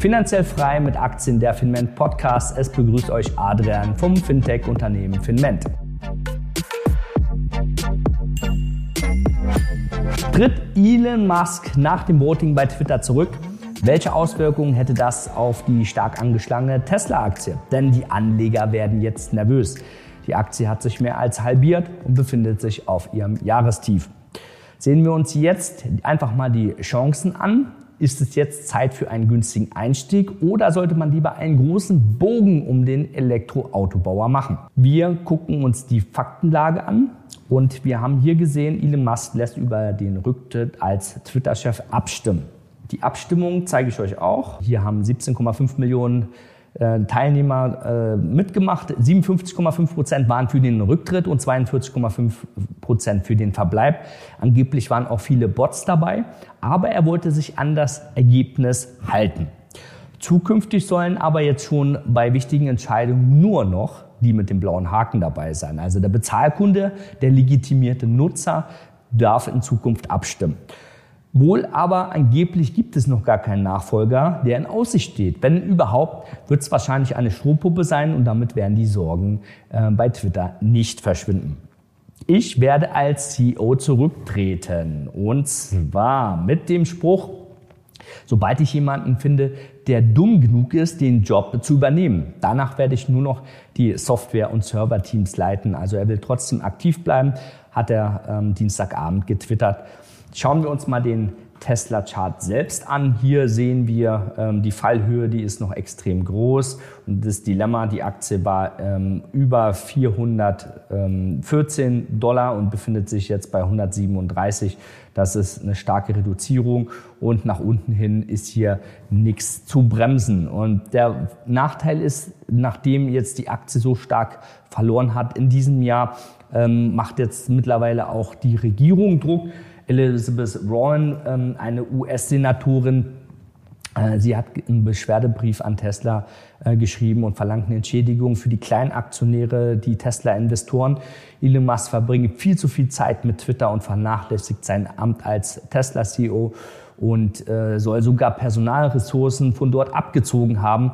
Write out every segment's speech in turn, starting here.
Finanziell frei mit Aktien der Finment Podcast. Es begrüßt euch Adrian vom Fintech-Unternehmen Finment. Tritt Elon Musk nach dem Voting bei Twitter zurück? Welche Auswirkungen hätte das auf die stark angeschlagene Tesla-Aktie? Denn die Anleger werden jetzt nervös. Die Aktie hat sich mehr als halbiert und befindet sich auf ihrem Jahrestief. Sehen wir uns jetzt einfach mal die Chancen an ist es jetzt Zeit für einen günstigen Einstieg oder sollte man lieber einen großen Bogen um den Elektroautobauer machen? Wir gucken uns die Faktenlage an und wir haben hier gesehen, Elon Musk lässt über den Rücktritt als Twitter-Chef abstimmen. Die Abstimmung zeige ich euch auch. Hier haben 17,5 Millionen Teilnehmer äh, mitgemacht. 57,5 Prozent waren für den Rücktritt und 42,5 Prozent für den Verbleib. Angeblich waren auch viele Bots dabei, aber er wollte sich an das Ergebnis halten. Zukünftig sollen aber jetzt schon bei wichtigen Entscheidungen nur noch die mit dem blauen Haken dabei sein. Also der Bezahlkunde, der legitimierte Nutzer darf in Zukunft abstimmen. Wohl aber angeblich gibt es noch gar keinen Nachfolger, der in Aussicht steht. Wenn überhaupt, wird es wahrscheinlich eine Strohpuppe sein und damit werden die Sorgen äh, bei Twitter nicht verschwinden. Ich werde als CEO zurücktreten und zwar mit dem Spruch, sobald ich jemanden finde, der dumm genug ist, den Job zu übernehmen. Danach werde ich nur noch die Software- und Server-Teams leiten. Also er will trotzdem aktiv bleiben, hat er ähm, Dienstagabend getwittert. Schauen wir uns mal den Tesla-Chart selbst an. Hier sehen wir ähm, die Fallhöhe, die ist noch extrem groß. Und das Dilemma, die Aktie war ähm, über 414 Dollar und befindet sich jetzt bei 137. Das ist eine starke Reduzierung und nach unten hin ist hier nichts zu bremsen. Und der Nachteil ist, nachdem jetzt die Aktie so stark verloren hat in diesem Jahr, ähm, macht jetzt mittlerweile auch die Regierung Druck Elizabeth Warren, ähm, eine US-Senatorin, äh, Sie hat einen Beschwerdebrief an Tesla äh, geschrieben und verlangt eine Entschädigung für die Kleinaktionäre, die Tesla-Investoren. Elon Musk verbringt viel zu viel Zeit mit Twitter und vernachlässigt sein Amt als Tesla-CEO und äh, soll sogar Personalressourcen von dort abgezogen haben.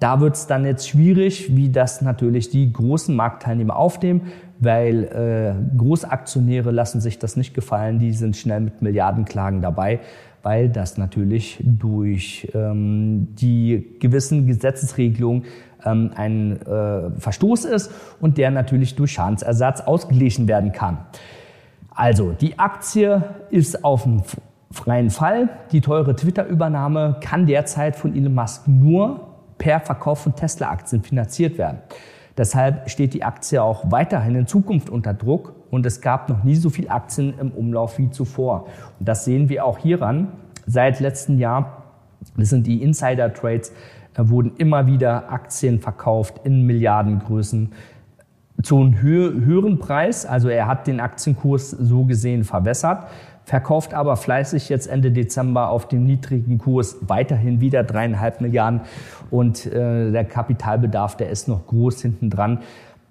Da wird es dann jetzt schwierig, wie das natürlich die großen Marktteilnehmer aufnehmen weil äh, Großaktionäre lassen sich das nicht gefallen, die sind schnell mit Milliardenklagen dabei, weil das natürlich durch ähm, die gewissen Gesetzesregelungen ähm, ein äh, Verstoß ist und der natürlich durch Schadensersatz ausgeglichen werden kann. Also, die Aktie ist auf dem freien Fall. Die teure Twitter-Übernahme kann derzeit von Elon Musk nur per Verkauf von Tesla-Aktien finanziert werden. Deshalb steht die Aktie auch weiterhin in Zukunft unter Druck und es gab noch nie so viel Aktien im Umlauf wie zuvor. Und das sehen wir auch hieran. Seit letztem Jahr, das sind die Insider-Trades, äh, wurden immer wieder Aktien verkauft in Milliardengrößen zu einem höheren Preis. Also er hat den Aktienkurs so gesehen verwässert verkauft aber fleißig jetzt Ende Dezember auf dem niedrigen Kurs weiterhin wieder dreieinhalb Milliarden und äh, der Kapitalbedarf, der ist noch groß hinten dran.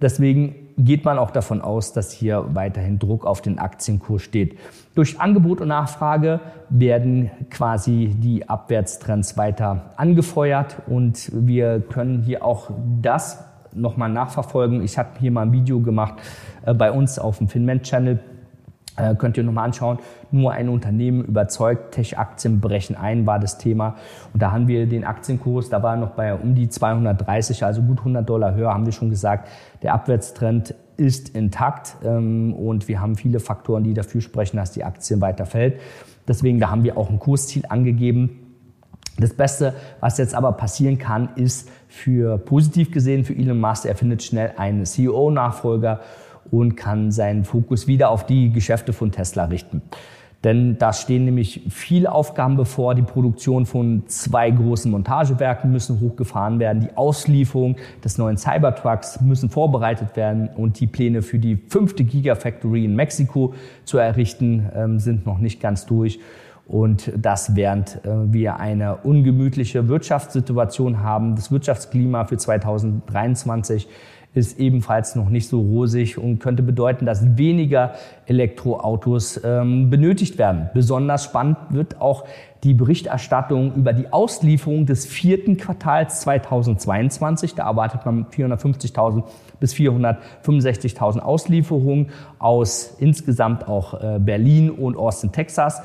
Deswegen geht man auch davon aus, dass hier weiterhin Druck auf den Aktienkurs steht. Durch Angebot und Nachfrage werden quasi die Abwärtstrends weiter angefeuert und wir können hier auch das nochmal nachverfolgen. Ich habe hier mal ein Video gemacht äh, bei uns auf dem Finment-Channel könnt ihr nochmal anschauen. Nur ein Unternehmen überzeugt, Tech-Aktien brechen ein, war das Thema. Und da haben wir den Aktienkurs, da war noch bei um die 230, also gut 100 Dollar höher, haben wir schon gesagt. Der Abwärtstrend ist intakt ähm, und wir haben viele Faktoren, die dafür sprechen, dass die Aktie weiter fällt. Deswegen, da haben wir auch ein Kursziel angegeben. Das Beste, was jetzt aber passieren kann, ist für positiv gesehen für Elon Musk, er findet schnell einen CEO-Nachfolger und kann seinen Fokus wieder auf die Geschäfte von Tesla richten. Denn da stehen nämlich viele Aufgaben bevor. Die Produktion von zwei großen Montagewerken müssen hochgefahren werden. Die Auslieferung des neuen Cybertrucks müssen vorbereitet werden. Und die Pläne für die fünfte Gigafactory in Mexiko zu errichten ähm, sind noch nicht ganz durch. Und das während äh, wir eine ungemütliche Wirtschaftssituation haben. Das Wirtschaftsklima für 2023 ist ebenfalls noch nicht so rosig und könnte bedeuten, dass weniger Elektroautos ähm, benötigt werden. Besonders spannend wird auch die Berichterstattung über die Auslieferung des vierten Quartals 2022. Da erwartet man 450.000 bis 465.000 Auslieferungen aus insgesamt auch äh, Berlin und Austin, Texas.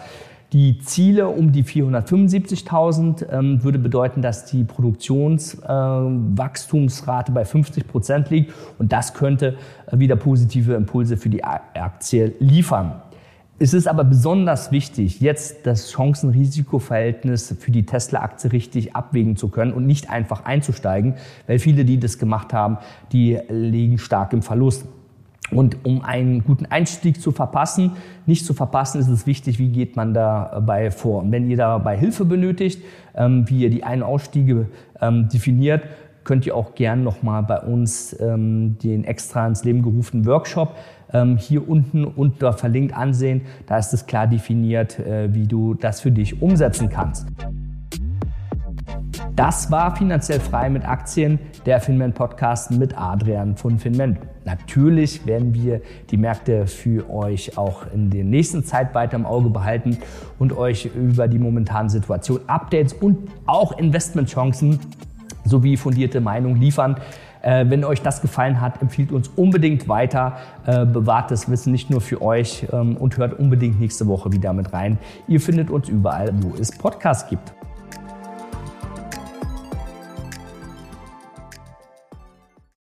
Die Ziele um die 475.000 ähm, würde bedeuten, dass die Produktionswachstumsrate äh, bei 50 Prozent liegt und das könnte äh, wieder positive Impulse für die Aktie liefern. Es ist aber besonders wichtig, jetzt das Chancen-Risiko-Verhältnis für die Tesla-Aktie richtig abwägen zu können und nicht einfach einzusteigen, weil viele, die das gemacht haben, die liegen stark im Verlust. Und um einen guten Einstieg zu verpassen, nicht zu verpassen, ist es wichtig, wie geht man dabei vor. Und wenn ihr dabei Hilfe benötigt, ähm, wie ihr die Ein- und Ausstiege ähm, definiert, könnt ihr auch gern nochmal bei uns ähm, den extra ins Leben gerufenen Workshop hier unten unter verlinkt ansehen. Da ist es klar definiert, äh, wie du das für dich umsetzen kannst. Das war finanziell frei mit Aktien, der Finman Podcast mit Adrian von Finman. Natürlich werden wir die Märkte für euch auch in der nächsten Zeit weiter im Auge behalten und euch über die momentane Situation Updates und auch Investmentchancen sowie fundierte Meinung liefern. Äh, wenn euch das gefallen hat, empfiehlt uns unbedingt weiter, äh, bewahrt das Wissen nicht nur für euch ähm, und hört unbedingt nächste Woche wieder mit rein. Ihr findet uns überall, wo es Podcasts gibt.